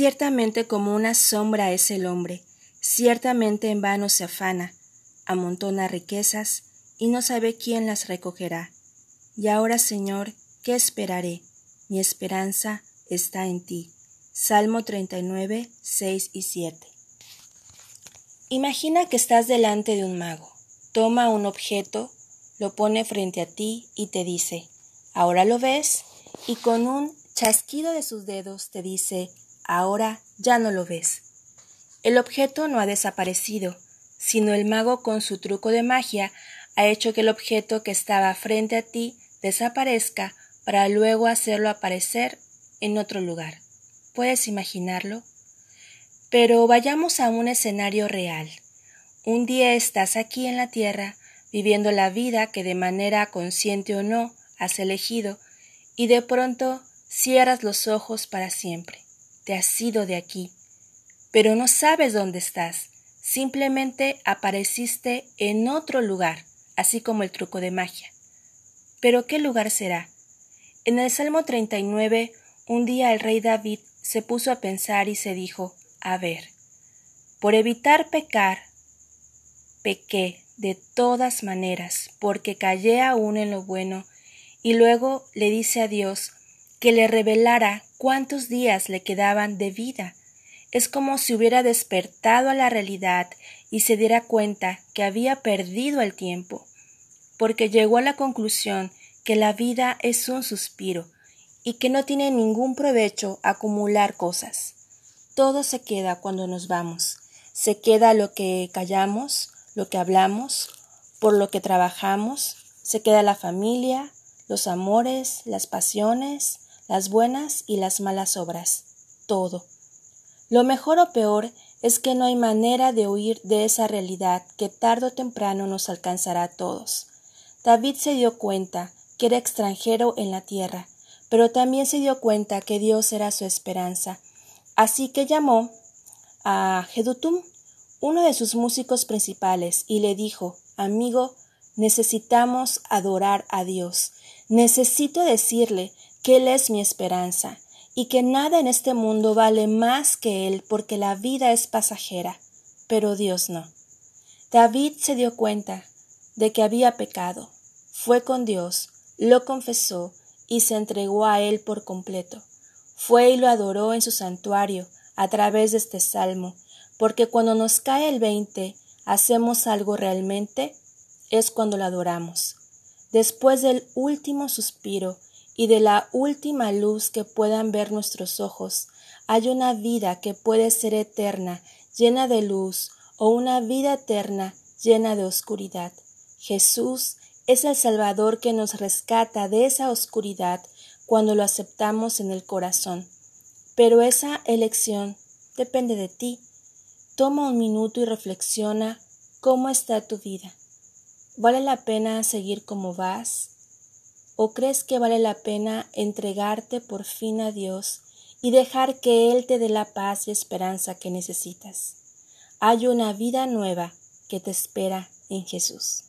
Ciertamente como una sombra es el hombre, ciertamente en vano se afana, amontona riquezas y no sabe quién las recogerá. Y ahora, Señor, ¿qué esperaré? Mi esperanza está en ti. Salmo 39, 6 y 7. Imagina que estás delante de un mago. Toma un objeto, lo pone frente a ti y te dice, ¿ahora lo ves? Y con un chasquido de sus dedos te dice, ahora ya no lo ves. El objeto no ha desaparecido, sino el mago con su truco de magia ha hecho que el objeto que estaba frente a ti desaparezca para luego hacerlo aparecer en otro lugar. ¿Puedes imaginarlo? Pero vayamos a un escenario real. Un día estás aquí en la Tierra, viviendo la vida que de manera consciente o no has elegido, y de pronto cierras los ojos para siempre te has ido de aquí, pero no sabes dónde estás, simplemente apareciste en otro lugar, así como el truco de magia. Pero ¿qué lugar será? En el Salmo 39, un día el rey David se puso a pensar y se dijo, a ver, por evitar pecar, pequé de todas maneras, porque callé aún en lo bueno, y luego le dice a Dios que le revelara cuántos días le quedaban de vida. Es como si hubiera despertado a la realidad y se diera cuenta que había perdido el tiempo, porque llegó a la conclusión que la vida es un suspiro y que no tiene ningún provecho acumular cosas. Todo se queda cuando nos vamos. Se queda lo que callamos, lo que hablamos, por lo que trabajamos, se queda la familia, los amores, las pasiones, las buenas y las malas obras, todo. Lo mejor o peor es que no hay manera de huir de esa realidad que tarde o temprano nos alcanzará a todos. David se dio cuenta que era extranjero en la tierra, pero también se dio cuenta que Dios era su esperanza. Así que llamó a Jedutum, uno de sus músicos principales, y le dijo Amigo, necesitamos adorar a Dios. Necesito decirle que Él es mi esperanza, y que nada en este mundo vale más que Él, porque la vida es pasajera, pero Dios no. David se dio cuenta de que había pecado, fue con Dios, lo confesó y se entregó a Él por completo. Fue y lo adoró en su santuario a través de este salmo, porque cuando nos cae el veinte, hacemos algo realmente, es cuando lo adoramos. Después del último suspiro, y de la última luz que puedan ver nuestros ojos, hay una vida que puede ser eterna, llena de luz, o una vida eterna llena de oscuridad. Jesús es el Salvador que nos rescata de esa oscuridad cuando lo aceptamos en el corazón. Pero esa elección depende de ti. Toma un minuto y reflexiona cómo está tu vida. ¿Vale la pena seguir como vas? ¿O crees que vale la pena entregarte por fin a Dios y dejar que Él te dé la paz y esperanza que necesitas? Hay una vida nueva que te espera en Jesús.